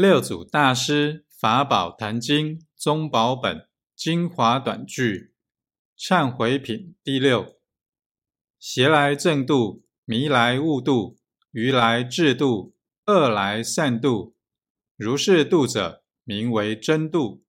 六祖大师法宝坛经宗宝本精华短句忏悔品第六：邪来正度，迷来悟度，愚来智度，恶来善度。如是度者，名为真度。